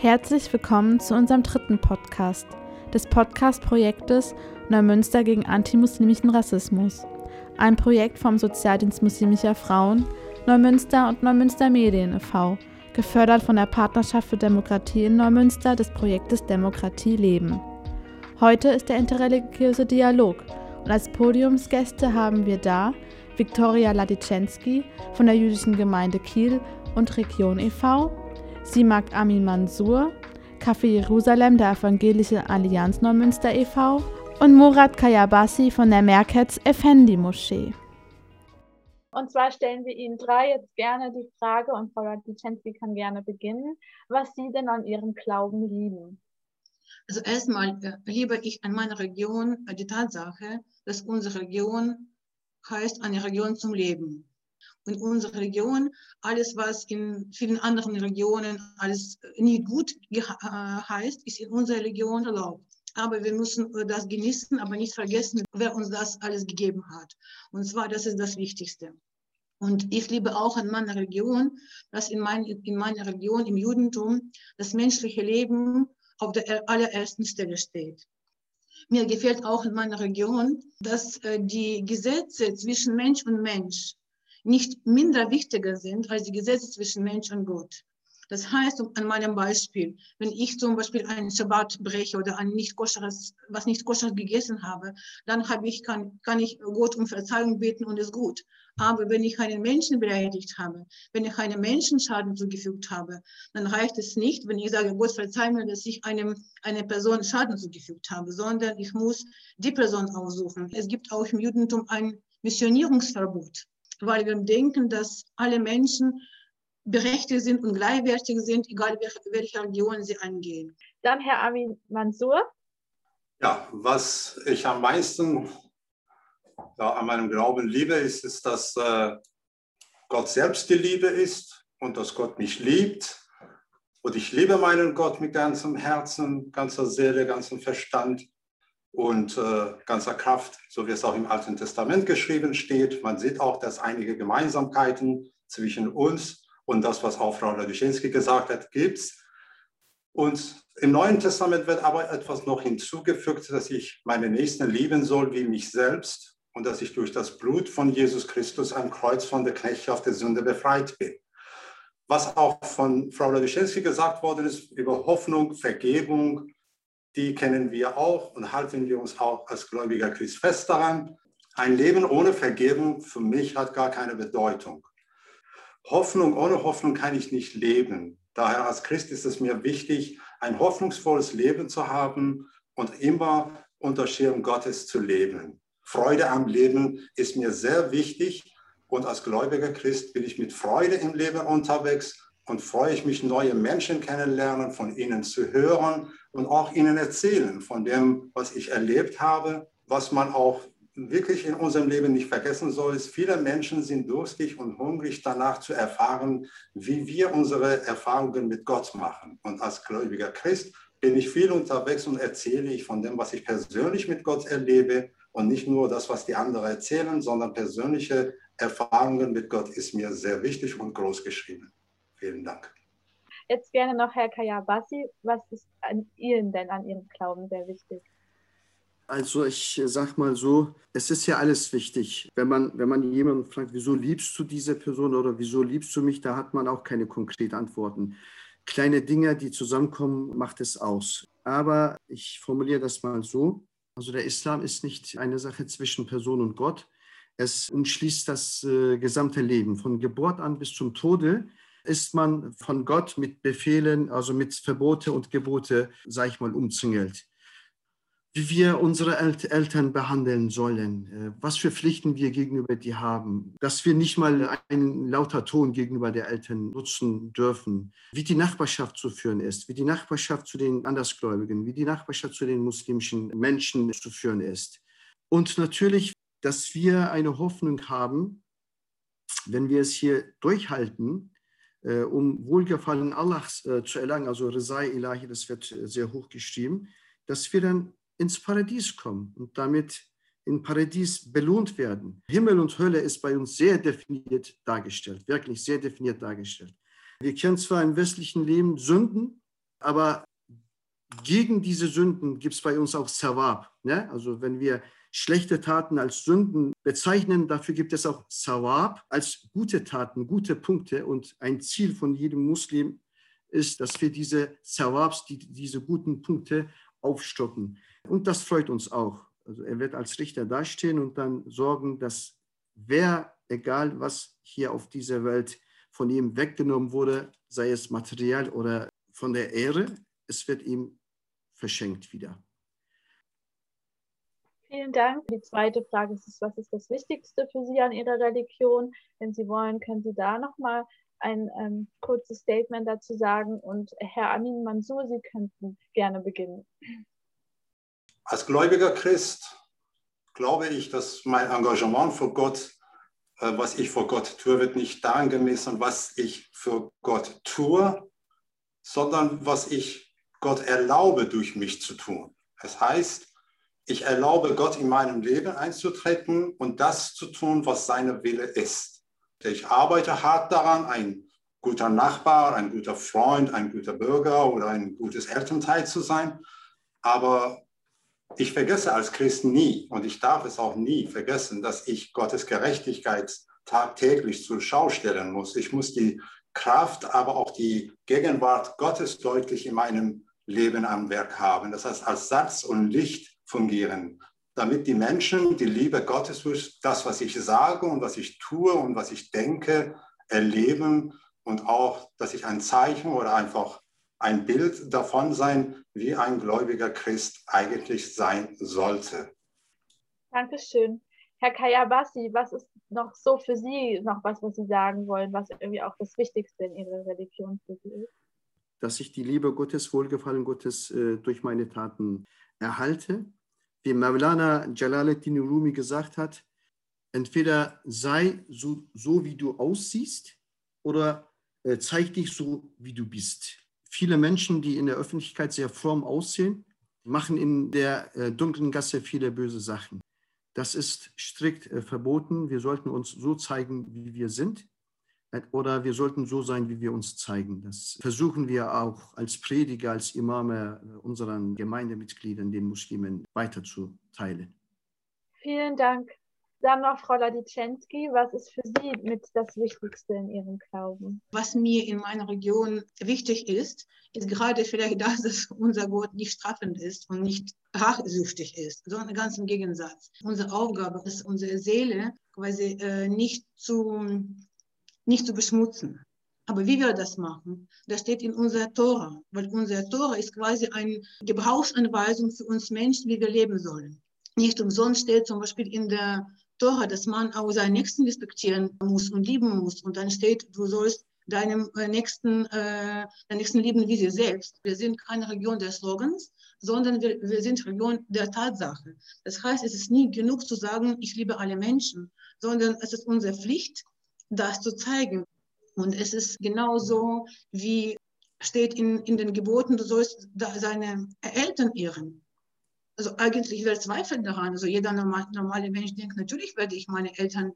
Herzlich willkommen zu unserem dritten Podcast des Podcast-Projektes Neumünster gegen antimuslimischen Rassismus. Ein Projekt vom Sozialdienst muslimischer Frauen, Neumünster und Neumünster Medien e.V., gefördert von der Partnerschaft für Demokratie in Neumünster des Projektes Demokratie leben. Heute ist der interreligiöse Dialog und als Podiumsgäste haben wir da Viktoria Ladiczenski von der jüdischen Gemeinde Kiel und Region e.V., Simak Amin Mansur, Café Jerusalem der Evangelischen Allianz Neumünster e.V. und Murat Kayabasi von der Merkez Effendi Moschee. Und zwar stellen wir Ihnen drei jetzt gerne die Frage, und Frau Ladiczenski kann gerne beginnen, was Sie denn an Ihrem Glauben lieben. Also erstmal äh, liebe ich an meiner Region äh, die Tatsache, dass unsere Region heißt eine Region zum Leben. Und unsere Region, alles was in vielen anderen Regionen alles nie gut äh, heißt, ist in unserer Region erlaubt. Aber wir müssen das genießen, aber nicht vergessen, wer uns das alles gegeben hat. Und zwar, das ist das Wichtigste. Und ich liebe auch in meiner Region, dass in, mein, in meiner Region, im Judentum, das menschliche Leben auf der allerersten Stelle steht. Mir gefällt auch in meiner Region, dass äh, die Gesetze zwischen Mensch und Mensch nicht minder wichtiger sind als die Gesetze zwischen Mensch und Gott. Das heißt, an meinem Beispiel, wenn ich zum Beispiel einen Schabbat breche oder ein nicht koscheres, was nicht koscher gegessen habe, dann habe ich, kann, kann ich Gott um Verzeihung beten und ist gut. Aber wenn ich einen Menschen beleidigt habe, wenn ich einem Menschen Schaden zugefügt habe, dann reicht es nicht, wenn ich sage, Gott verzeih mir, dass ich einem, einer Person Schaden zugefügt habe, sondern ich muss die Person aussuchen. Es gibt auch im Judentum ein Missionierungsverbot, weil wir denken, dass alle Menschen berechtigt sind und gleichwertig sind, egal welche Religion sie angehen. Dann Herr Amin Mansour. Ja, was ich am meisten ja, an meinem Glauben liebe, ist, ist, dass äh, Gott selbst die Liebe ist und dass Gott mich liebt. Und ich liebe meinen Gott mit ganzem Herzen, ganzer Seele, ganzem Verstand und äh, ganzer Kraft, so wie es auch im Alten Testament geschrieben steht. Man sieht auch, dass einige Gemeinsamkeiten zwischen uns und das, was auch Frau Laduschinski gesagt hat, gibt es. Und im Neuen Testament wird aber etwas noch hinzugefügt, dass ich meine Nächsten lieben soll wie mich selbst und dass ich durch das Blut von Jesus Christus am Kreuz von der Knechtschaft der Sünde befreit bin. Was auch von Frau Laduschenski gesagt worden ist über Hoffnung, Vergebung, die kennen wir auch und halten wir uns auch als gläubiger Christ fest daran. Ein Leben ohne Vergebung für mich hat gar keine Bedeutung. Hoffnung, ohne Hoffnung kann ich nicht leben. Daher als Christ ist es mir wichtig, ein hoffnungsvolles Leben zu haben und immer unter Schirm Gottes zu leben. Freude am Leben ist mir sehr wichtig und als gläubiger Christ bin ich mit Freude im Leben unterwegs und freue ich mich, neue Menschen kennenlernen, von ihnen zu hören und auch ihnen erzählen von dem, was ich erlebt habe, was man auch wirklich in unserem Leben nicht vergessen soll, ist, viele Menschen sind durstig und hungrig danach zu erfahren, wie wir unsere Erfahrungen mit Gott machen. Und als gläubiger Christ bin ich viel unterwegs und erzähle ich von dem, was ich persönlich mit Gott erlebe und nicht nur das, was die anderen erzählen, sondern persönliche Erfahrungen mit Gott ist mir sehr wichtig und groß geschrieben. Vielen Dank. Jetzt gerne noch Herr Kayabasi. Was ist an Ihnen denn an Ihrem Glauben sehr wichtig? Also ich sag mal so, es ist ja alles wichtig. Wenn man, wenn man jemanden fragt, wieso liebst du diese Person oder wieso liebst du mich, da hat man auch keine konkreten Antworten. Kleine Dinge, die zusammenkommen, macht es aus. Aber ich formuliere das mal so, also der Islam ist nicht eine Sache zwischen Person und Gott. Es umschließt das äh, gesamte Leben. Von Geburt an bis zum Tode ist man von Gott mit Befehlen, also mit Verbote und Gebote, sag ich mal, umzingelt wie wir unsere Eltern behandeln sollen, äh, was für Pflichten wir gegenüber die haben, dass wir nicht mal einen lauter Ton gegenüber der Eltern nutzen dürfen, wie die Nachbarschaft zu führen ist, wie die Nachbarschaft zu den Andersgläubigen, wie die Nachbarschaft zu den muslimischen Menschen zu führen ist. Und natürlich, dass wir eine Hoffnung haben, wenn wir es hier durchhalten, um Wohlgefallen Allahs äh, zu erlangen, also Rizai Ilahi, das wird sehr hoch geschrieben, dass wir dann ins Paradies kommen und damit im Paradies belohnt werden. Himmel und Hölle ist bei uns sehr definiert dargestellt, wirklich sehr definiert dargestellt. Wir kennen zwar im westlichen Leben Sünden, Aber gegen diese Sünden gibt es bei uns auch Sawab. Ne? Also wenn wir schlechte Taten als Sünden bezeichnen, dafür gibt es auch Sawab als gute Taten, gute Punkte. Und ein Ziel von jedem Muslim ist, dass wir diese Sawabs, die, diese guten Punkte aufstocken. Und das freut uns auch. Also er wird als Richter dastehen und dann sorgen, dass wer, egal was hier auf dieser Welt von ihm weggenommen wurde, sei es materiell oder von der Ehre, es wird ihm verschenkt wieder. Vielen Dank. Die zweite Frage ist, was ist das Wichtigste für Sie an Ihrer Religion? Wenn Sie wollen, können Sie da nochmal ein ähm, kurzes Statement dazu sagen. Und Herr Amin Mansour, Sie könnten gerne beginnen. Als gläubiger Christ glaube ich, dass mein Engagement für Gott, äh, was ich für Gott tue, wird nicht daran gemessen, was ich für Gott tue, sondern was ich Gott erlaube, durch mich zu tun. Es heißt, ich erlaube Gott in meinem Leben einzutreten und das zu tun, was seine Wille ist. Ich arbeite hart daran, ein guter Nachbar, ein guter Freund, ein guter Bürger oder ein gutes Elternteil zu sein. Aber ich vergesse als Christ nie und ich darf es auch nie vergessen, dass ich Gottes Gerechtigkeit tagtäglich zur Schau stellen muss. Ich muss die Kraft, aber auch die Gegenwart Gottes deutlich in meinem Leben am Werk haben. Das heißt, als Satz und Licht fungieren, damit die Menschen die Liebe Gottes durch das, was ich sage und was ich tue und was ich denke, erleben und auch, dass ich ein Zeichen oder einfach ein Bild davon sein, wie ein gläubiger Christ eigentlich sein sollte. Dankeschön. Herr Kayabasi, was ist noch so für Sie noch was, was Sie sagen wollen, was irgendwie auch das Wichtigste in Ihrer Religion für Sie ist? Dass ich die Liebe Gottes, Wohlgefallen Gottes äh, durch meine Taten erhalte wie Mawlana Jalaluddin Rumi gesagt hat, entweder sei so, so wie du aussiehst oder äh, zeig dich so, wie du bist. Viele Menschen, die in der Öffentlichkeit sehr fromm aussehen, machen in der äh, dunklen Gasse viele böse Sachen. Das ist strikt äh, verboten. Wir sollten uns so zeigen, wie wir sind oder wir sollten so sein, wie wir uns zeigen. Das versuchen wir auch als Prediger, als Imame äh, unseren Gemeindemitgliedern, den Muslimen, weiterzuteilen. Vielen Dank. Dann noch Frau Laditschenski, was ist für Sie mit das Wichtigste in Ihrem Glauben? Was mir in meiner Region wichtig ist, ist gerade vielleicht das, dass unser Gott nicht strafend ist und nicht rachsüchtig ist, sondern ganz im Gegensatz. Unsere Aufgabe ist, unsere Seele quasi äh, nicht zu nicht zu beschmutzen. Aber wie wir das machen, das steht in unserer Tora, weil unsere Tora ist quasi eine Gebrauchsanweisung für uns Menschen, wie wir leben sollen. Nicht umsonst steht zum Beispiel in der Tora, dass man auch seinen Nächsten respektieren muss und lieben muss. Und dann steht, du sollst deinem äh, Nächsten, äh, deinen Nächsten lieben wie sie selbst. Wir sind keine Region der Slogans, sondern wir, wir sind Region der Tatsache. Das heißt, es ist nie genug zu sagen, ich liebe alle Menschen, sondern es ist unsere Pflicht, das zu zeigen. Und es ist genauso wie steht in, in den Geboten, du sollst seine Eltern ehren. Also eigentlich wer zweifelt daran. Also jeder normal, normale Mensch denkt, natürlich werde ich meine Eltern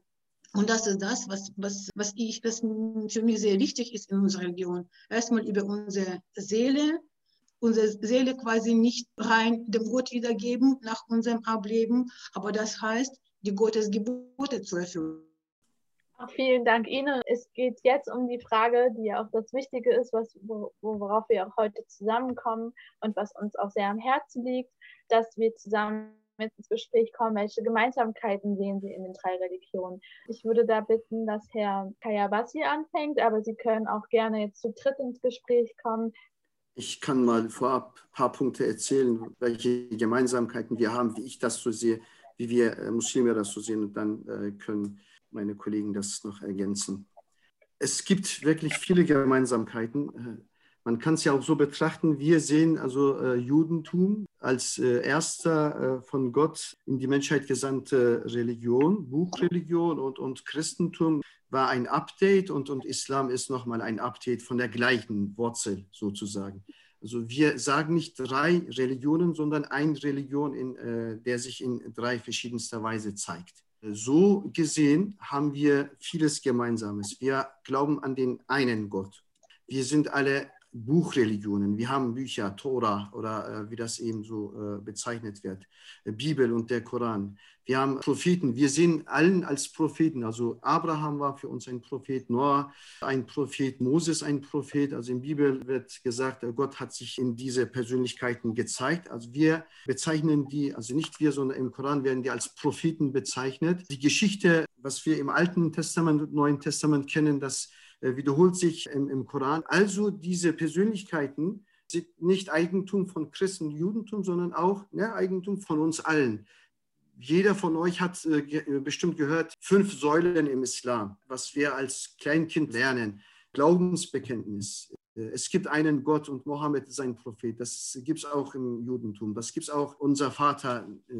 und das ist das, was, was, was ich, was für mich sehr wichtig ist in unserer Religion. Erstmal über unsere Seele, unsere Seele quasi nicht rein dem Gott wiedergeben nach unserem Ableben, aber das heißt, die Gottes Gebote zu erfüllen. Vielen Dank Ihnen. Es geht jetzt um die Frage, die ja auch das Wichtige ist, was, worauf wir auch heute zusammenkommen und was uns auch sehr am Herzen liegt, dass wir zusammen mit ins Gespräch kommen, welche Gemeinsamkeiten sehen Sie in den drei Religionen. Ich würde da bitten, dass Herr Kayabasi anfängt, aber Sie können auch gerne jetzt zu dritt ins Gespräch kommen. Ich kann mal vorab ein paar Punkte erzählen, welche Gemeinsamkeiten wir haben, wie ich das so sehe, wie wir äh, Muslime das so sehen und dann äh, können meine Kollegen das noch ergänzen. Es gibt wirklich viele Gemeinsamkeiten. Äh, man kann es ja auch so betrachten, wir sehen also äh, Judentum als äh, erster von Gott in die Menschheit gesandte Religion, Buchreligion und, und Christentum war ein Update und, und Islam ist nochmal ein Update von der gleichen Wurzel sozusagen. Also wir sagen nicht drei Religionen, sondern eine Religion, in, der sich in drei verschiedenster Weise zeigt. So gesehen haben wir vieles Gemeinsames. Wir glauben an den einen Gott. Wir sind alle Buchreligionen. Wir haben Bücher, Tora oder äh, wie das eben so äh, bezeichnet wird, äh, Bibel und der Koran. Wir haben Propheten. Wir sehen allen als Propheten. Also Abraham war für uns ein Prophet, Noah ein Prophet, Moses ein Prophet. Also in der Bibel wird gesagt, Gott hat sich in diese Persönlichkeiten gezeigt. Also wir bezeichnen die, also nicht wir, sondern im Koran werden die als Propheten bezeichnet. Die Geschichte, was wir im Alten Testament und Neuen Testament kennen, das äh, wiederholt sich im, im Koran. Also diese Persönlichkeiten sind nicht Eigentum von Christen und Judentum, sondern auch ne, Eigentum von uns allen. Jeder von euch hat äh, ge bestimmt gehört, fünf Säulen im Islam, was wir als Kleinkind lernen. Glaubensbekenntnis. Äh, es gibt einen Gott und Mohammed ist ein Prophet. Das gibt es auch im Judentum. Das gibt es auch unser Vater, äh,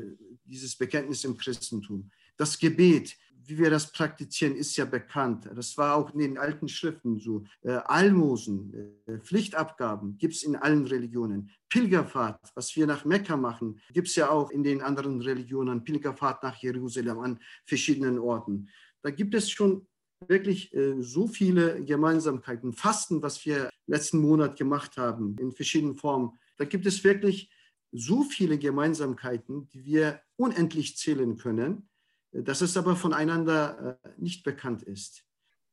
dieses Bekenntnis im Christentum. Das Gebet, wie wir das praktizieren, ist ja bekannt. Das war auch in den alten Schriften so. Äh, Almosen, äh, Pflichtabgaben gibt es in allen Religionen. Pilgerfahrt, was wir nach Mekka machen, gibt es ja auch in den anderen Religionen. Pilgerfahrt nach Jerusalem an verschiedenen Orten. Da gibt es schon wirklich äh, so viele Gemeinsamkeiten. Fasten, was wir letzten Monat gemacht haben, in verschiedenen Formen. Da gibt es wirklich so viele Gemeinsamkeiten, die wir unendlich zählen können dass es aber voneinander äh, nicht bekannt ist.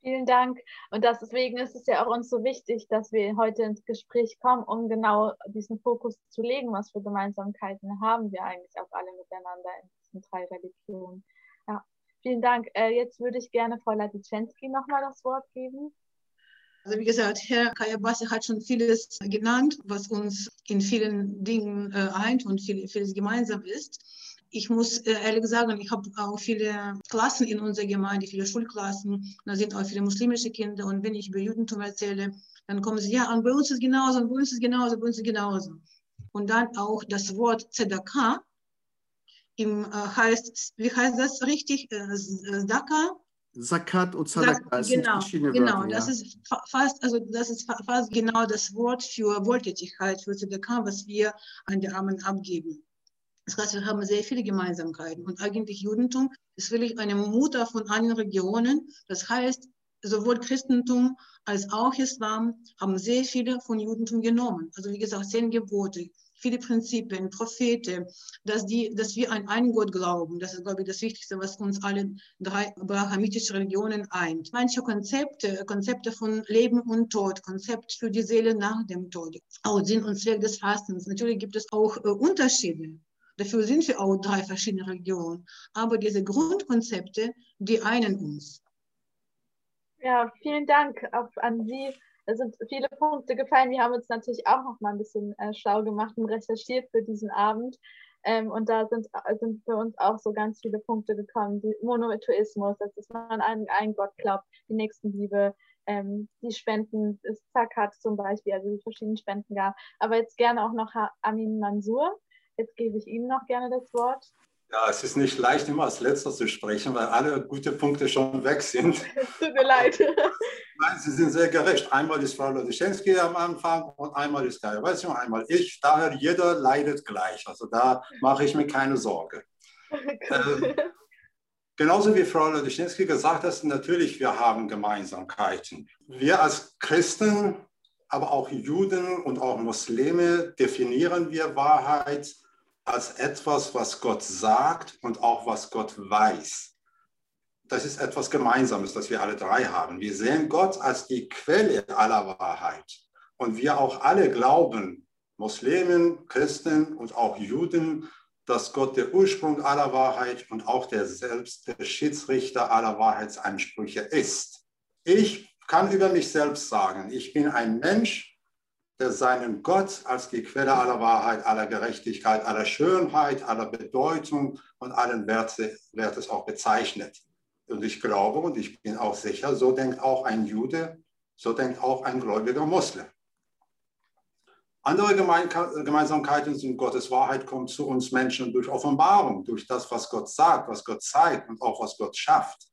Vielen Dank. Und deswegen ist es ja auch uns so wichtig, dass wir heute ins Gespräch kommen, um genau diesen Fokus zu legen, was für Gemeinsamkeiten haben wir eigentlich auch alle miteinander in diesen drei Religionen. Ja, vielen Dank. Äh, jetzt würde ich gerne Frau Latitschensky nochmal das Wort geben. Also wie gesagt, Herr Kayabasi hat schon vieles genannt, was uns in vielen Dingen äh, eint und viel, vieles gemeinsam ist ich muss äh, ehrlich sagen, ich habe auch viele Klassen in unserer Gemeinde, viele Schulklassen, da sind auch viele muslimische Kinder und wenn ich über Judentum erzähle, dann kommen sie, ja, und bei uns ist genauso, und bei uns ist genauso, bei uns ist genauso. Und dann auch das Wort Zedaka, im, äh, heißt, wie heißt das richtig? Äh, Zaka? Zakat und Sadaka sind genau, verschiedene genau. Genau, das ja. ist fast, also das ist fast genau das Wort für Wohltätigkeit, für Zedaka, was wir an die Armen abgeben. Das heißt, wir haben sehr viele Gemeinsamkeiten. Und eigentlich Judentum ist wirklich eine Mutter von allen Regionen. Das heißt, sowohl Christentum als auch Islam haben sehr viele von Judentum genommen. Also wie gesagt, zehn Gebote, viele Prinzipien, Propheten, dass, die, dass wir an einen Gott glauben. Das ist, glaube ich, das Wichtigste, was uns alle drei abrahamitischen Religionen eint. Manche Konzepte, Konzepte von Leben und Tod, Konzept für die Seele nach dem Tod, auch Sinn und Zweck des Fastens. Natürlich gibt es auch äh, Unterschiede. Dafür sind wir auch drei verschiedene Regionen. Aber diese Grundkonzepte, die einen uns. Ja, vielen Dank auch an Sie. Es sind viele Punkte gefallen. Wir haben uns natürlich auch noch mal ein bisschen äh, schlau gemacht und recherchiert für diesen Abend. Ähm, und da sind, sind für uns auch so ganz viele Punkte gekommen. Die Monotheismus, dass man an einen Gott glaubt, die Nächstenliebe, ähm, die Spenden, Zakat zum Beispiel, also die verschiedenen Spenden gab. Aber jetzt gerne auch noch Amin Mansur. Jetzt gebe ich Ihnen noch gerne das Wort. Ja, es ist nicht leicht, immer als Letzter zu sprechen, weil alle gute Punkte schon weg sind. Tut mir leid. Nein, Sie sind sehr gerecht. Einmal ist Frau Lodyschenski am Anfang und einmal ist Kai Weißmann, einmal ich. Daher jeder leidet gleich. Also da mache ich mir keine Sorge. ähm, genauso wie Frau Lodyschenski gesagt hat, natürlich, wir haben Gemeinsamkeiten. Wir als Christen, aber auch Juden und auch Muslime definieren wir Wahrheit als etwas, was Gott sagt und auch was Gott weiß. Das ist etwas Gemeinsames, das wir alle drei haben. Wir sehen Gott als die Quelle aller Wahrheit. Und wir auch alle glauben, Muslimen, Christen und auch Juden, dass Gott der Ursprung aller Wahrheit und auch der selbst der Schiedsrichter aller Wahrheitsansprüche ist. Ich kann über mich selbst sagen, ich bin ein Mensch, der seinen Gott als die Quelle aller Wahrheit, aller Gerechtigkeit, aller Schönheit, aller Bedeutung und allen Werte, Wertes auch bezeichnet. Und ich glaube und ich bin auch sicher, so denkt auch ein Jude, so denkt auch ein gläubiger Muslim. Andere Gemeinsamkeiten sind Gottes Wahrheit kommt zu uns Menschen durch Offenbarung, durch das, was Gott sagt, was Gott zeigt und auch was Gott schafft.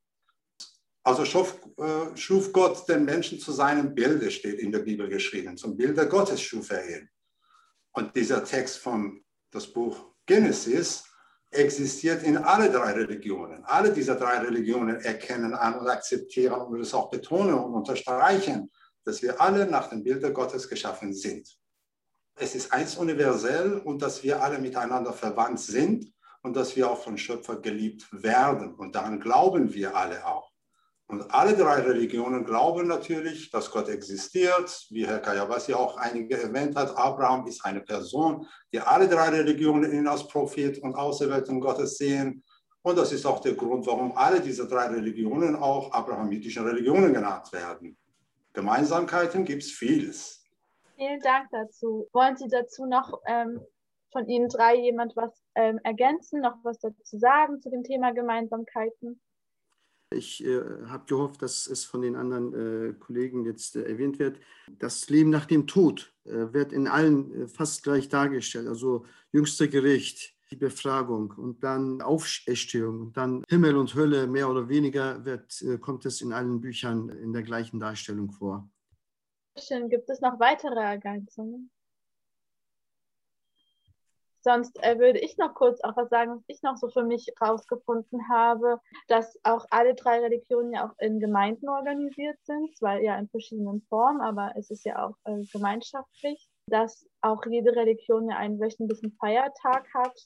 Also schuf, äh, schuf, Gott den Menschen zu seinem Bilde, steht in der Bibel geschrieben. Zum Bilde Gottes schuf er ihn. Und dieser Text von das Buch Genesis existiert in alle drei Religionen. Alle diese drei Religionen erkennen an und akzeptieren und es auch betonen und unterstreichen, dass wir alle nach dem Bilde Gottes geschaffen sind. Es ist eins universell und dass wir alle miteinander verwandt sind und dass wir auch von Schöpfer geliebt werden. Und daran glauben wir alle auch. Und alle drei Religionen glauben natürlich, dass Gott existiert, wie Herr Kayabasi auch einige erwähnt hat. Abraham ist eine Person, die alle drei Religionen ihn als Prophet und Auserwählten Gottes sehen. Und das ist auch der Grund, warum alle diese drei Religionen auch abrahamitischen Religionen genannt werden. Gemeinsamkeiten gibt es vieles. Vielen Dank dazu. Wollen Sie dazu noch ähm, von Ihnen drei jemand was ähm, ergänzen, noch was dazu sagen zu dem Thema Gemeinsamkeiten? Ich äh, habe gehofft, dass es von den anderen äh, Kollegen jetzt äh, erwähnt wird. Das Leben nach dem Tod äh, wird in allen äh, fast gleich dargestellt. Also jüngster Gericht, die Befragung und dann Auferstehung und dann Himmel und Hölle, mehr oder weniger wird, äh, kommt es in allen Büchern in der gleichen Darstellung vor. Gibt es noch weitere Ergänzungen? Sonst äh, würde ich noch kurz auch was sagen, was ich noch so für mich rausgefunden habe, dass auch alle drei Religionen ja auch in Gemeinden organisiert sind, zwar ja in verschiedenen Formen, aber es ist ja auch äh, gemeinschaftlich, dass auch jede Religion ja einen wöchentlichen Feiertag hat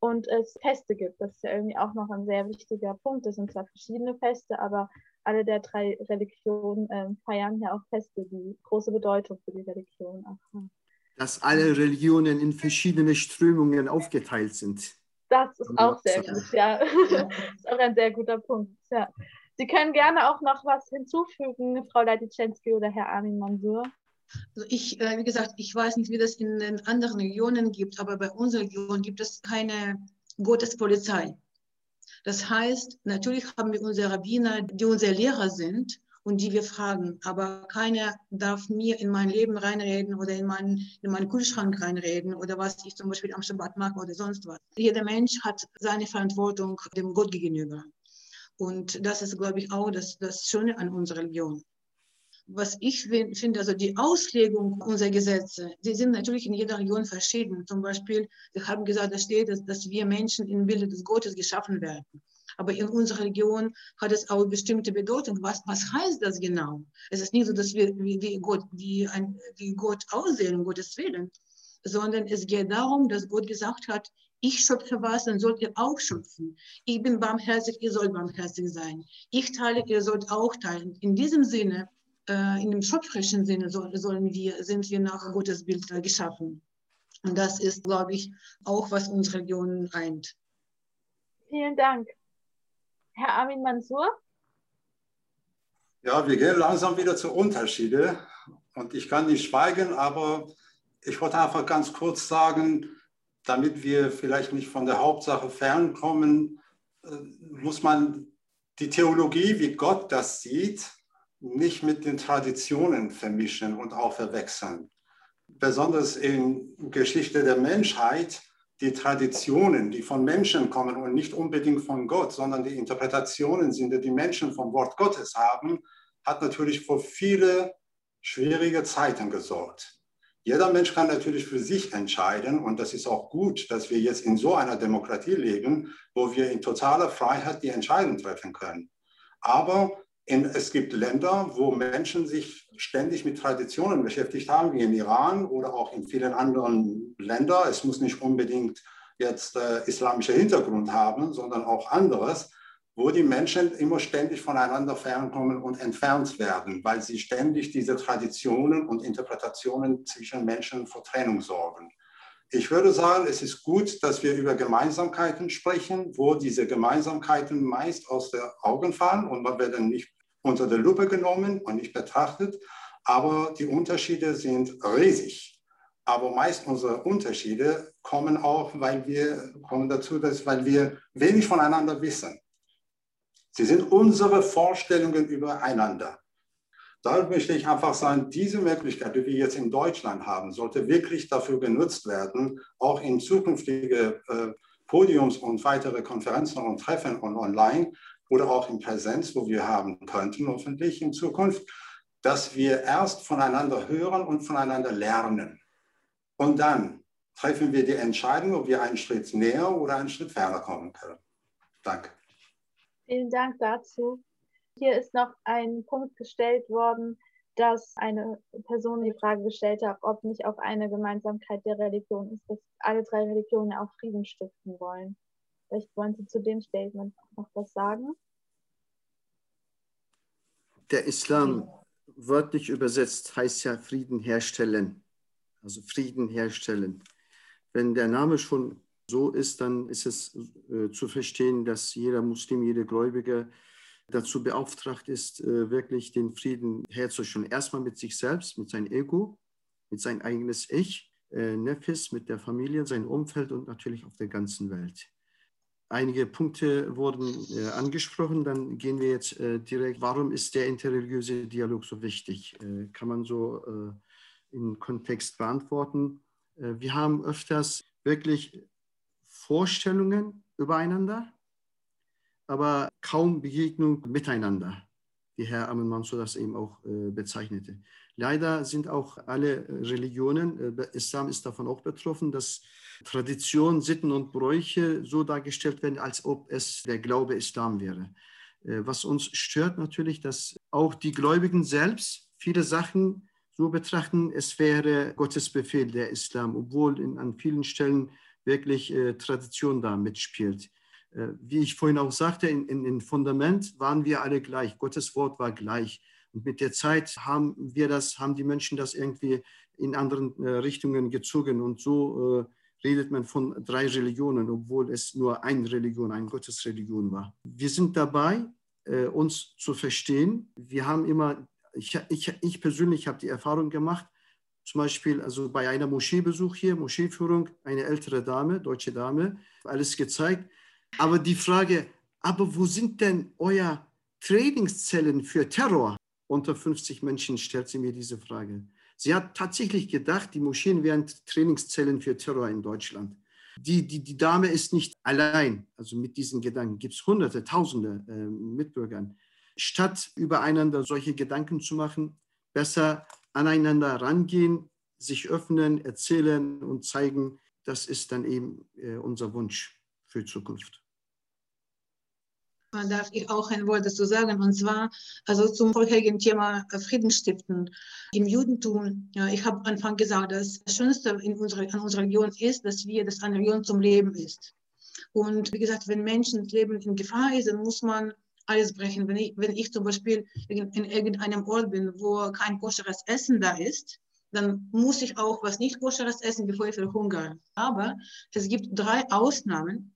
und es Feste gibt. Das ist ja irgendwie auch noch ein sehr wichtiger Punkt. Das sind zwar verschiedene Feste, aber alle der drei Religionen äh, feiern ja auch Feste, die große Bedeutung für die Religion auch haben dass alle Religionen in verschiedene Strömungen aufgeteilt sind. Das ist auch sehr gut, ja. Das ist auch ein sehr guter Punkt, ja. Sie können gerne auch noch was hinzufügen, Frau Leititschenski oder Herr Armin Mansur. Also ich, äh, wie gesagt, ich weiß nicht, wie das in den anderen Regionen gibt, aber bei unserer Region gibt es keine Gottespolizei. Das heißt, natürlich haben wir unsere Rabbiner, die unsere Lehrer sind, und die wir fragen. Aber keiner darf mir in mein Leben reinreden oder in meinen, in meinen Kühlschrank reinreden oder was ich zum Beispiel am Schabbat mache oder sonst was. Jeder Mensch hat seine Verantwortung dem Gott gegenüber. Und das ist, glaube ich, auch das, das Schöne an unserer Religion. Was ich finde, also die Auslegung unserer Gesetze, die sind natürlich in jeder Region verschieden. Zum Beispiel, wir haben gesagt, da steht, dass, dass wir Menschen im Bilde des Gottes geschaffen werden. Aber in unserer Region hat es auch bestimmte Bedeutung. Was, was heißt das genau? Es ist nicht so, dass wir wie, Gott, wie, ein, wie Gott aussehen, um Gottes Willen, sondern es geht darum, dass Gott gesagt hat, ich schöpfe was, dann sollt ihr auch schöpfen. Ich bin barmherzig, ihr sollt barmherzig sein. Ich teile, ihr sollt auch teilen. In diesem Sinne, äh, in dem schöpferischen Sinne soll, sollen wir, sind wir nach Gottes Bild äh, geschaffen. Und das ist, glaube ich, auch, was unsere Region eint. Vielen Dank. Herr Armin Mansur? Ja, wir gehen langsam wieder zu Unterschiede. Und ich kann nicht schweigen, aber ich wollte einfach ganz kurz sagen, damit wir vielleicht nicht von der Hauptsache fernkommen, äh, muss man die Theologie, wie Gott das sieht, nicht mit den Traditionen vermischen und auch verwechseln. Besonders in Geschichte der Menschheit die Traditionen, die von Menschen kommen und nicht unbedingt von Gott, sondern die Interpretationen sind, die die Menschen vom Wort Gottes haben, hat natürlich für viele schwierige Zeiten gesorgt. Jeder Mensch kann natürlich für sich entscheiden und das ist auch gut, dass wir jetzt in so einer Demokratie leben, wo wir in totaler Freiheit die Entscheidung treffen können. Aber in, es gibt Länder, wo Menschen sich ständig mit Traditionen beschäftigt haben, wie in Iran oder auch in vielen anderen Ländern. Es muss nicht unbedingt jetzt äh, islamischer Hintergrund haben, sondern auch anderes, wo die Menschen immer ständig voneinander fernkommen und entfernt werden, weil sie ständig diese Traditionen und Interpretationen zwischen Menschen vor Trennung sorgen. Ich würde sagen, es ist gut, dass wir über Gemeinsamkeiten sprechen, wo diese Gemeinsamkeiten meist aus den Augen fallen und man werden nicht unter der Lupe genommen und nicht betrachtet. Aber die Unterschiede sind riesig. Aber meist unsere Unterschiede kommen auch, weil wir kommen dazu, dass weil wir wenig voneinander wissen. Sie sind unsere Vorstellungen übereinander. Da möchte ich einfach sagen, diese Möglichkeit, die wir jetzt in Deutschland haben, sollte wirklich dafür genutzt werden, auch in zukünftige äh, Podiums und weitere Konferenzen und Treffen und online, oder auch in Präsenz, wo wir haben könnten, hoffentlich in Zukunft, dass wir erst voneinander hören und voneinander lernen. Und dann treffen wir die Entscheidung, ob wir einen Schritt näher oder einen Schritt ferner kommen können. Danke. Vielen Dank dazu. Hier ist noch ein Punkt gestellt worden, dass eine Person die Frage gestellt hat, ob nicht auch eine Gemeinsamkeit der Religion ist, dass alle drei Religionen auch Frieden stiften wollen. Vielleicht wollen Sie zu dem Statement noch was sagen? Der Islam wörtlich übersetzt heißt ja Frieden herstellen. Also Frieden herstellen. Wenn der Name schon so ist, dann ist es äh, zu verstehen, dass jeder Muslim, jeder Gläubige dazu beauftragt ist, äh, wirklich den Frieden herzustellen. Erstmal mit sich selbst, mit seinem Ego, mit seinem eigenes Ich, äh, Nefis, mit der Familie, seinem Umfeld und natürlich auf der ganzen Welt. Einige Punkte wurden äh, angesprochen, dann gehen wir jetzt direkt. Warum ist der interreligiöse Dialog so wichtig? Kann man so im Kontext beantworten. wir haben öfters wirklich Vorstellungen übereinander, aber kaum Begegnung miteinander, wie Herr Amin Mansur das eben auch äh, bezeichnete. Leider sind auch alle Religionen, äh, Islam ist davon auch betroffen, dass Traditionen, Sitten und Bräuche so dargestellt werden, als ob es der Glaube Islam wäre. Äh, was uns stört natürlich, dass auch die Gläubigen selbst viele Sachen so betrachten, es wäre Gottes Befehl, der Islam, obwohl in, an vielen Stellen wirklich äh, Tradition da mitspielt. Äh, wie ich vorhin auch sagte, in, in, in Fundament waren wir alle gleich. Gottes Wort war gleich. Und mit der Zeit haben wir das, haben die Menschen das irgendwie in anderen äh, Richtungen gezogen. Und so äh, redet man von drei Religionen, obwohl es nur eine Religion, eine Gottesreligion war. Wir sind dabei, äh, uns zu verstehen. Wir haben immer, ich, ich, ich persönlich habe die Erfahrung gemacht, zum Beispiel also bei einer Moscheebesuch hier, Moscheeführung, eine ältere Dame, deutsche Dame, alles gezeigt. Aber die Frage, aber wo sind denn euer Trainingszellen für Terror? Unter 50 Menschen stellt sie mir diese Frage. Sie hat tatsächlich gedacht, die Moscheen wären Trainingszellen für Terror in Deutschland. Die, die, die Dame ist nicht allein, also mit diesen Gedanken gibt es Hunderte, Tausende äh, Mitbürgern. Statt übereinander solche Gedanken zu machen, besser aneinander rangehen, sich öffnen, erzählen und zeigen, das ist dann eben äh, unser Wunsch für Zukunft. Darf ich auch ein Wort dazu sagen, und zwar also zum vorherigen Thema äh, Frieden stiften. Im Judentum, ja, ich habe am Anfang gesagt, das Schönste in unserer, an unserer Religion ist, dass wir, dass eine Religion zum Leben ist. Und wie gesagt, wenn Menschen das Leben in Gefahr ist, dann muss man alles brechen. Wenn ich, wenn ich zum Beispiel in, in irgendeinem Ort bin, wo kein koscheres Essen da ist, dann muss ich auch was nicht koscheres essen, bevor ich verhungere. Aber es gibt drei Ausnahmen,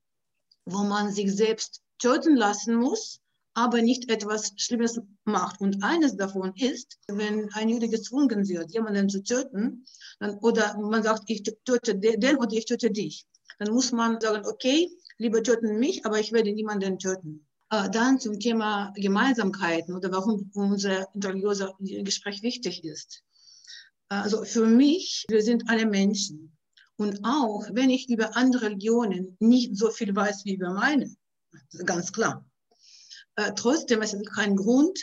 wo man sich selbst töten lassen muss, aber nicht etwas Schlimmes macht. Und eines davon ist, wenn ein Jude gezwungen wird, jemanden zu töten, dann, oder man sagt, ich töte den oder ich töte dich, dann muss man sagen, okay, lieber töten mich, aber ich werde niemanden töten. Äh, dann zum Thema Gemeinsamkeiten oder warum unser religiöses Gespräch wichtig ist. Also für mich, wir sind alle Menschen. Und auch wenn ich über andere Religionen nicht so viel weiß wie über meine, ganz klar. Äh, trotzdem ist es kein Grund,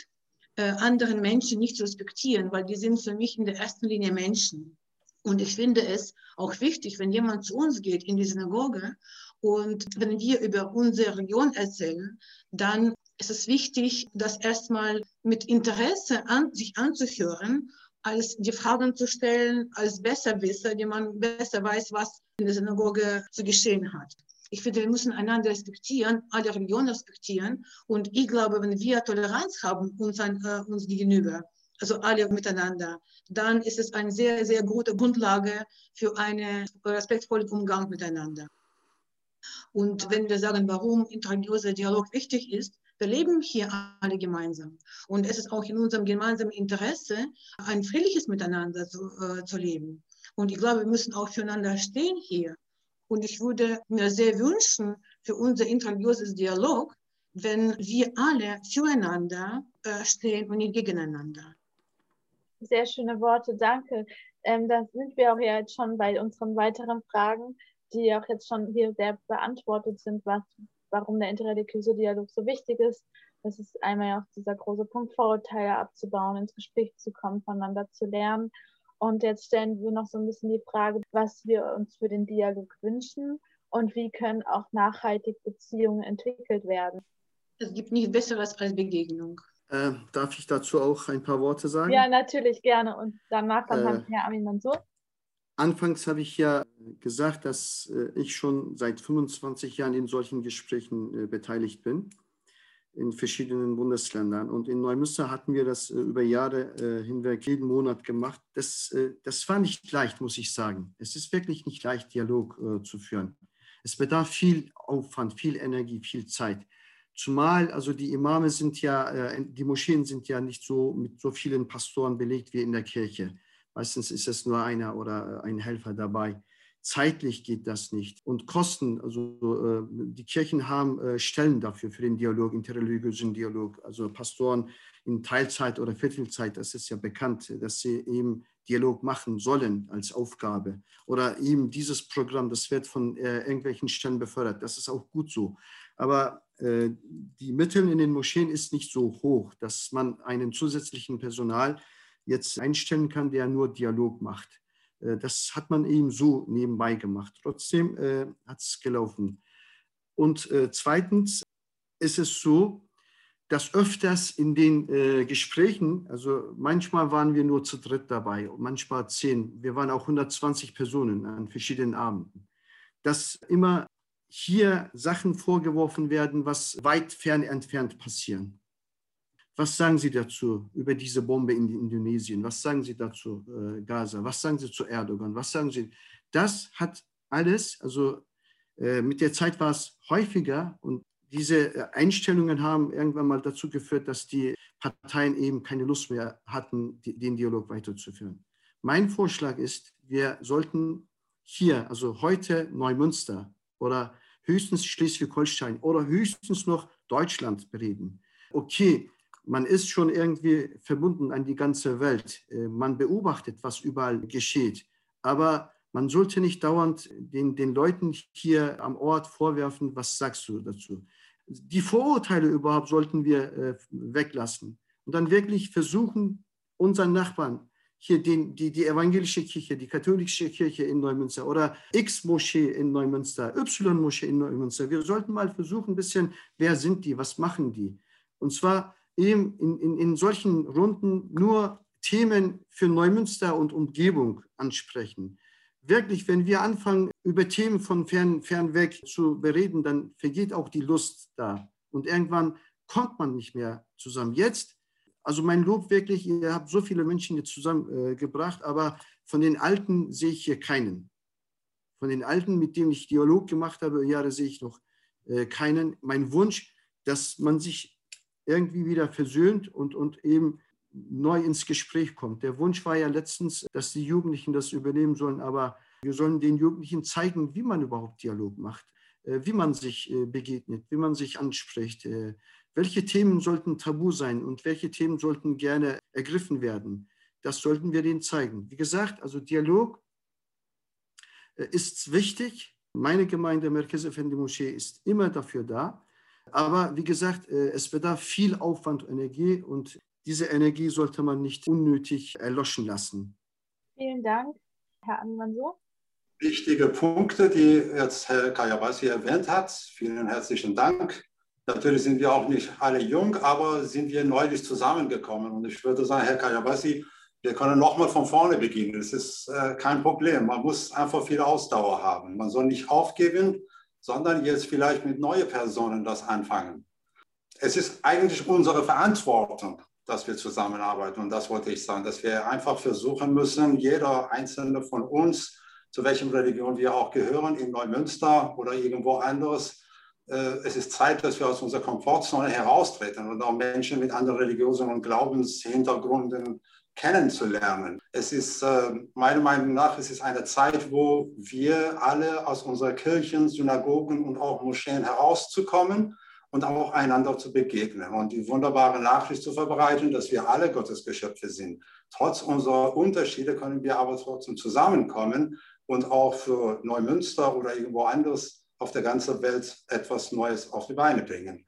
äh, anderen Menschen nicht zu respektieren, weil die sind für mich in der ersten Linie Menschen. Und ich finde es auch wichtig, wenn jemand zu uns geht in die Synagoge und wenn wir über unsere Region erzählen, dann ist es wichtig, das erstmal mit Interesse an, sich anzuhören, als die Fragen zu stellen, als Besserwisser, die man besser weiß, was in der Synagoge zu geschehen hat. Ich finde, wir müssen einander respektieren, alle Religionen respektieren. Und ich glaube, wenn wir Toleranz haben uns, an, äh, uns gegenüber, also alle miteinander, dann ist es eine sehr, sehr gute Grundlage für einen respektvollen Umgang miteinander. Und wenn wir sagen, warum interreligiöser Dialog wichtig ist, wir leben hier alle gemeinsam. Und es ist auch in unserem gemeinsamen Interesse, ein friedliches Miteinander zu, äh, zu leben. Und ich glaube, wir müssen auch füreinander stehen hier. Und ich würde mir sehr wünschen für unser interreligiöses Dialog, wenn wir alle füreinander äh, stehen und nicht gegeneinander. Sehr schöne Worte, danke. Ähm, da sind wir auch jetzt schon bei unseren weiteren Fragen, die auch jetzt schon hier sehr beantwortet sind, was, warum der interreligiöse Dialog so wichtig ist. Das ist einmal ja auch dieser große Punkt, Vorurteile abzubauen, ins Gespräch zu kommen, voneinander zu lernen und jetzt stellen wir noch so ein bisschen die Frage, was wir uns für den Dialog wünschen und wie können auch nachhaltig Beziehungen entwickelt werden. Es gibt nichts Besseres als Begegnung. Äh, darf ich dazu auch ein paar Worte sagen? Ja, natürlich, gerne. Und danach dann äh, Herr Amin so. Anfangs habe ich ja gesagt, dass äh, ich schon seit 25 Jahren in solchen Gesprächen äh, beteiligt bin, in verschiedenen Bundesländern. Und in Neumünster hatten wir das äh, über Jahre äh, hinweg jeden Monat gemacht. Das, äh, das war nicht leicht, muss ich sagen. Es ist wirklich nicht leicht, Dialog zu führen. Es bedarf viel Aufwand, viel Energie, viel Zeit. Zumal also die Imame sind ja, die Moscheen sind ja nicht so mit so vielen Pastoren belegt wie in der Kirche. Meistens ist es nur einer oder ein Helfer dabei. Zeitlich geht das nicht. Und Kosten, also äh, die Kirchen haben äh, Stellen dafür, für den Dialog, interreligiösen Dialog. Also Pastoren in Teilzeit oder Viertelzeit, das ist ja bekannt, dass sie eben Dialog machen sollen als Aufgabe. Oder eben dieses Programm, das wird von irgendwelchen Stellen befördert. Das ist auch gut so. Aber die Mittel in den Moscheen ist nicht so hoch, dass man einen zusätzlichen Personal jetzt einstellen kann, der nur Dialog macht. Äh, das hat man eben so nebenbei gemacht. Trotzdem äh, hat es gelaufen. Und äh, zweitens ist es so, dass öfters in den äh, Gesprächen, also manchmal waren wir nur zu dritt dabei, manchmal zehn, wir waren auch 120 Personen an verschiedenen Abenden, dass immer hier Sachen vorgeworfen werden, was weit fern entfernt passieren. Was sagen Sie dazu über diese Bombe in Indonesien? Was sagen Sie dazu, äh, Gaza? Was sagen Sie zu Erdogan? Was sagen Sie? Das hat alles, also äh, mit der Zeit war es häufiger und diese äh, Einstellungen haben irgendwann mal dazu geführt, dass die Parteien eben keine Lust mehr hatten, die, den Dialog weiterzuführen. Mein Vorschlag ist, wir sollten hier, also heute Neumünster oder höchstens Schleswig-Holstein oder höchstens noch Deutschland bereden. Okay, man ist schon irgendwie verbunden an die ganze Welt. Äh, man beobachtet, was überall geschieht. Aber man sollte nicht dauernd den, den Leuten hier am Ort vorwerfen, was sagst du dazu. Die Vorurteile überhaupt sollten wir äh, weglassen und dann wirklich versuchen, unseren Nachbarn, hier den, die, die evangelische Kirche, die katholische Kirche in Neumünster oder X-Moschee in Neumünster, Y-Moschee in Neumünster, wir sollten mal versuchen, ein bisschen, wer sind die, was machen die? Und zwar eben in, in, in solchen Runden nur Themen für Neumünster und Umgebung ansprechen. Wirklich, wenn wir anfangen, über Themen von fern, fern weg zu bereden, dann vergeht auch die Lust da. Und irgendwann kommt man nicht mehr zusammen. Jetzt, also mein Lob wirklich, ihr habt so viele Menschen jetzt zusammengebracht, äh, aber von den Alten sehe ich hier keinen. Von den Alten, mit denen ich Dialog gemacht habe, Jahre sehe ich noch äh, keinen. Mein Wunsch, dass man sich irgendwie wieder versöhnt und, und eben neu ins Gespräch kommt. Der Wunsch war ja letztens, dass die Jugendlichen das übernehmen sollen, aber wir sollen den Jugendlichen zeigen, wie man überhaupt Dialog macht, äh, wie man sich äh, begegnet, wie man sich anspricht, äh, welche Themen sollten tabu sein und welche Themen sollten gerne ergriffen werden. Das sollten wir denen zeigen. Wie gesagt, also Dialog ist wichtig. Meine Gemeinde Merkez Efendi Moschee ist immer dafür da. Aber wie gesagt, äh, es bedarf viel Aufwand und Energie und diese Energie sollte man nicht unnötig erloschen lassen. Vielen Dank, Herr Anmansur. Wichtige Punkte, die jetzt Herr Kayabasi erwähnt hat. Vielen herzlichen Dank. Natürlich sind wir auch nicht alle jung, aber sind wir neulich zusammengekommen. Und ich würde sagen, Herr Kayabasi, wir können nochmal von vorne beginnen. Das ist äh, kein Problem. Man muss einfach viel Ausdauer haben. Man soll nicht aufgeben, sondern jetzt vielleicht mit neuen Personen das anfangen. Es ist eigentlich unsere Verantwortung, dass wir zusammenarbeiten. Und das wollte ich sagen, dass wir einfach versuchen müssen, jeder einzelne von uns, zu welchem Religion wir auch gehören, in Neumünster oder irgendwo anderes, äh, es ist Zeit, dass wir aus unserer Komfortzone heraustreten und auch Menschen mit anderen Religionen und Glaubenshintergründen kennenzulernen. Es ist äh, meiner Meinung nach, es ist eine Zeit, wo wir alle aus unseren Kirchen, Synagogen und auch Moscheen herauszukommen und auch einander zu begegnen und die wunderbare Nachricht zu verbreiten, dass wir alle Gottes Geschöpfe sind. Trotz unserer Unterschiede können wir aber trotzdem zusammenkommen und auch für Neumünster oder irgendwo anders auf der ganzen Welt etwas Neues auf die Beine bringen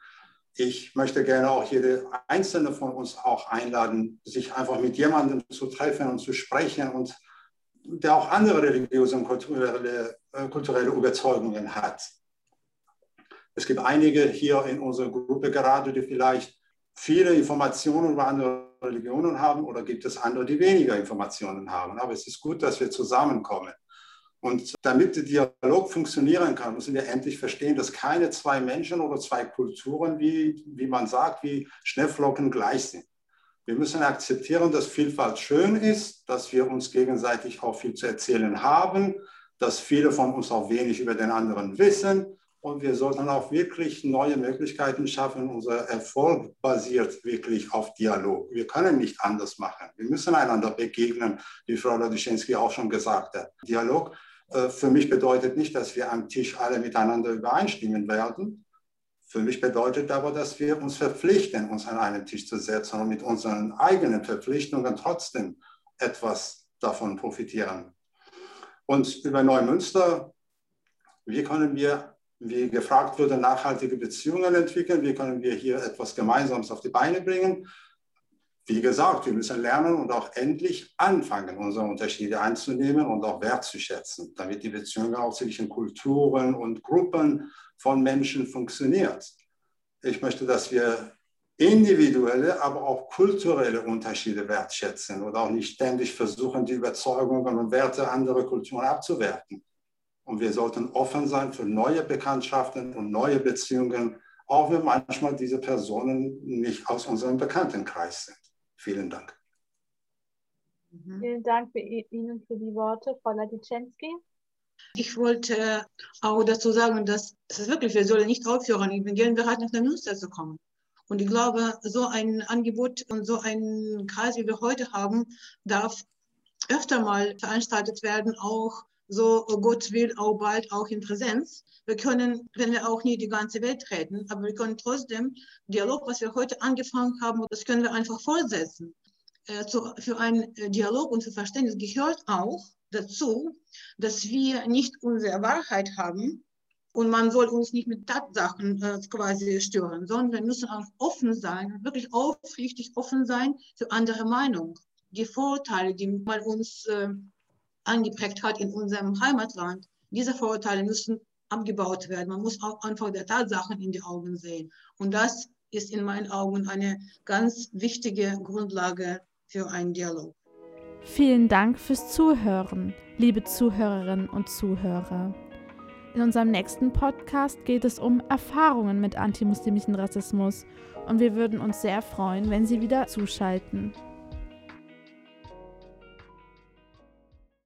ich möchte gerne auch jede einzelne von uns auch einladen, sich einfach mit jemandem zu treffen und zu sprechen und der auch andere religiöse und kulturelle, äh, kulturelle Überzeugungen hat. Es gibt einige hier in unserer Gruppe gerade, die vielleicht viele Informationen über andere Religionen haben oder gibt es andere, die weniger Informationen haben. Aber es ist gut, dass wir zusammenkommen. Und damit der Dialog funktionieren kann, müssen wir endlich verstehen, dass keine zwei Menschen oder zwei Kulturen, wie, wie man sagt, wie Schneeflocken gleich sind. Wir müssen akzeptieren, dass Vielfalt schön ist, dass wir uns gegenseitig auch viel zu erzählen haben, dass viele von uns auch wenig über den anderen wissen. Und wir sollten auch wirklich neue Möglichkeiten schaffen. Unser Erfolg basiert wirklich auf Dialog. Wir können nicht anders machen. Wir müssen einander begegnen, wie Frau Ladyschensky auch schon gesagt hat. Dialog für mich bedeutet nicht, dass wir am Tisch alle miteinander übereinstimmen werden. Für mich bedeutet aber, dass wir uns verpflichten, uns an einen Tisch zu setzen und mit unseren eigenen Verpflichtungen trotzdem etwas davon profitieren. Und über Neumünster, wie können wir, wie gefragt wurde, nachhaltige Beziehungen entwickeln? Wie können wir hier etwas Gemeinsames auf die Beine bringen? Wie gesagt, wir müssen lernen und auch endlich anfangen, unsere Unterschiede einzunehmen und auch wertzuschätzen, damit die Beziehung auch zwischen Kulturen und Gruppen von Menschen funktioniert. Ich möchte, dass wir individuelle, aber auch kulturelle Unterschiede wertschätzen und auch nicht ständig versuchen, die Überzeugungen und Werte anderer Kulturen abzuwerten. Und wir sollten offen sein für neue Bekanntschaften und neue Beziehungen, auch wenn manchmal diese Personen nicht aus unserem Bekanntenkreis sind. Vielen Dank. Mhm. Vielen Dank für Ihnen für die Worte, Frau Laditschensky. Ich wollte auch dazu sagen, dass es wirklich, wir sollen nicht aufhören. Ich bin gerne bereit, nach der Münster zu kommen. Und ich glaube, so ein Angebot und so ein Kreis, wie wir heute haben, darf öfter mal veranstaltet werden, auch so Gott will, auch bald auch in Präsenz. Wir können, wenn wir auch nie die ganze Welt treten, aber wir können trotzdem Dialog, was wir heute angefangen haben, das können wir einfach fortsetzen. Äh, zu, für einen äh, Dialog und für Verständnis gehört auch dazu, dass wir nicht unsere Wahrheit haben und man soll uns nicht mit Tatsachen äh, quasi stören, sondern wir müssen auch offen sein, wirklich aufrichtig offen sein für andere Meinungen. Die Vorteile, die man uns äh, angeprägt hat in unserem Heimatland, diese Vorurteile müssen abgebaut werden. Man muss auch einfach der Tatsachen in die Augen sehen. Und das ist in meinen Augen eine ganz wichtige Grundlage für einen Dialog. Vielen Dank fürs Zuhören, liebe Zuhörerinnen und Zuhörer. In unserem nächsten Podcast geht es um Erfahrungen mit antimuslimischen Rassismus und wir würden uns sehr freuen, wenn Sie wieder zuschalten.